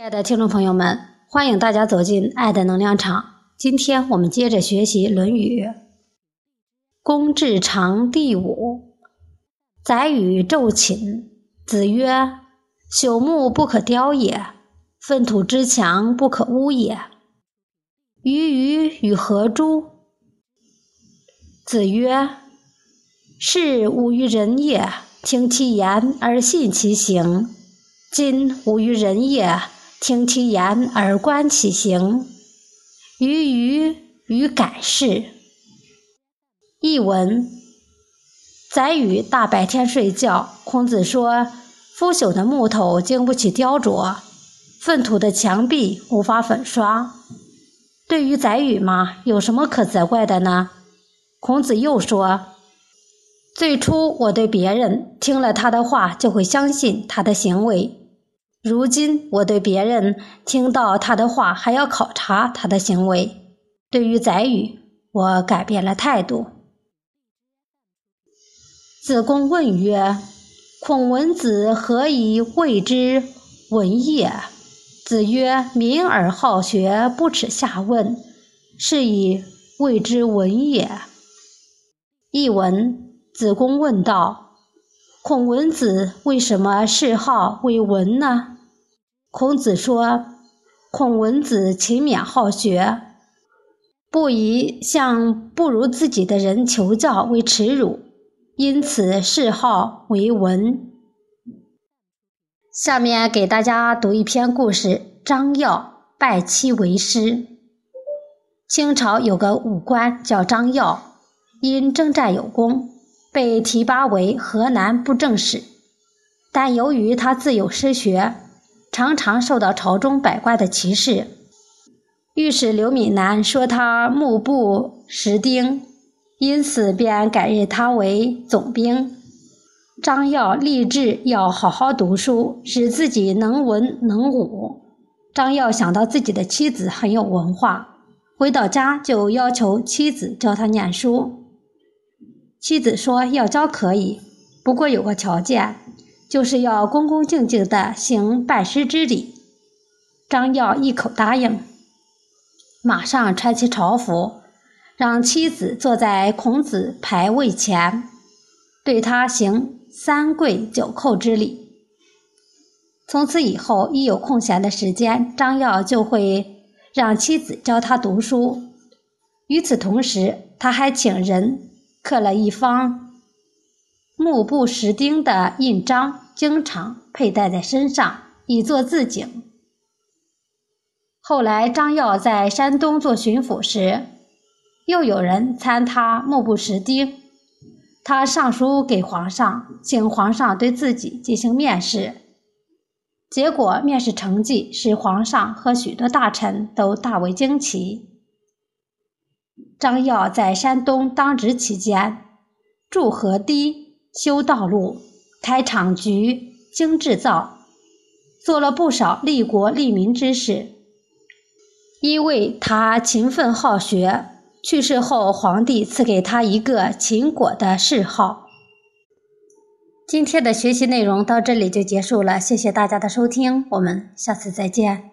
亲爱的听众朋友们，欢迎大家走进爱的能量场。今天我们接着学习《论语·公冶长》第五。宰予昼寝，子曰：“朽木不可雕也，粪土之强不可污也。鱼鱼与何诸？”子曰：“是吾于人也，听其言而信其行。今吾于人也。”听其言而观其行，于鱼与改是。译文：宰予大白天睡觉。孔子说：“腐朽的木头经不起雕琢，粪土的墙壁无法粉刷。”对于宰予嘛，有什么可责怪的呢？孔子又说：“最初我对别人听了他的话，就会相信他的行为。”如今我对别人听到他的话，还要考察他的行为。对于宰予，我改变了态度。子贡问曰：“孔文子何以谓之文也？”子曰：“敏而好学，不耻下问，是以谓之文也。”译文：子贡问道。孔文子为什么谥号为文呢？孔子说：“孔文子勤勉好学，不以向不如自己的人求教为耻辱，因此谥号为文。”下面给大家读一篇故事：张耀拜妻为师。清朝有个武官叫张耀，因征战有功。被提拔为河南布政使，但由于他自幼失学，常常受到朝中百官的歧视。御史刘敏南说他目不识丁，因此便改任他为总兵。张耀立志要好好读书，使自己能文能武。张耀想到自己的妻子很有文化，回到家就要求妻子教他念书。妻子说：“要教可以，不过有个条件，就是要恭恭敬敬地行拜师之礼。”张耀一口答应，马上穿起朝服，让妻子坐在孔子牌位前，对他行三跪九叩之礼。从此以后，一有空闲的时间，张耀就会让妻子教他读书。与此同时，他还请人。刻了一方目不识丁的印章，经常佩戴在身上，以作自警。后来，张耀在山东做巡抚时，又有人参他目不识丁，他上书给皇上，请皇上对自己进行面试。结果，面试成绩使皇上和许多大臣都大为惊奇。张耀在山东当职期间，筑河堤、修道路、开厂局、经制造，做了不少利国利民之事。因为他勤奋好学，去世后皇帝赐给他一个“秦果”的谥号。今天的学习内容到这里就结束了，谢谢大家的收听，我们下次再见。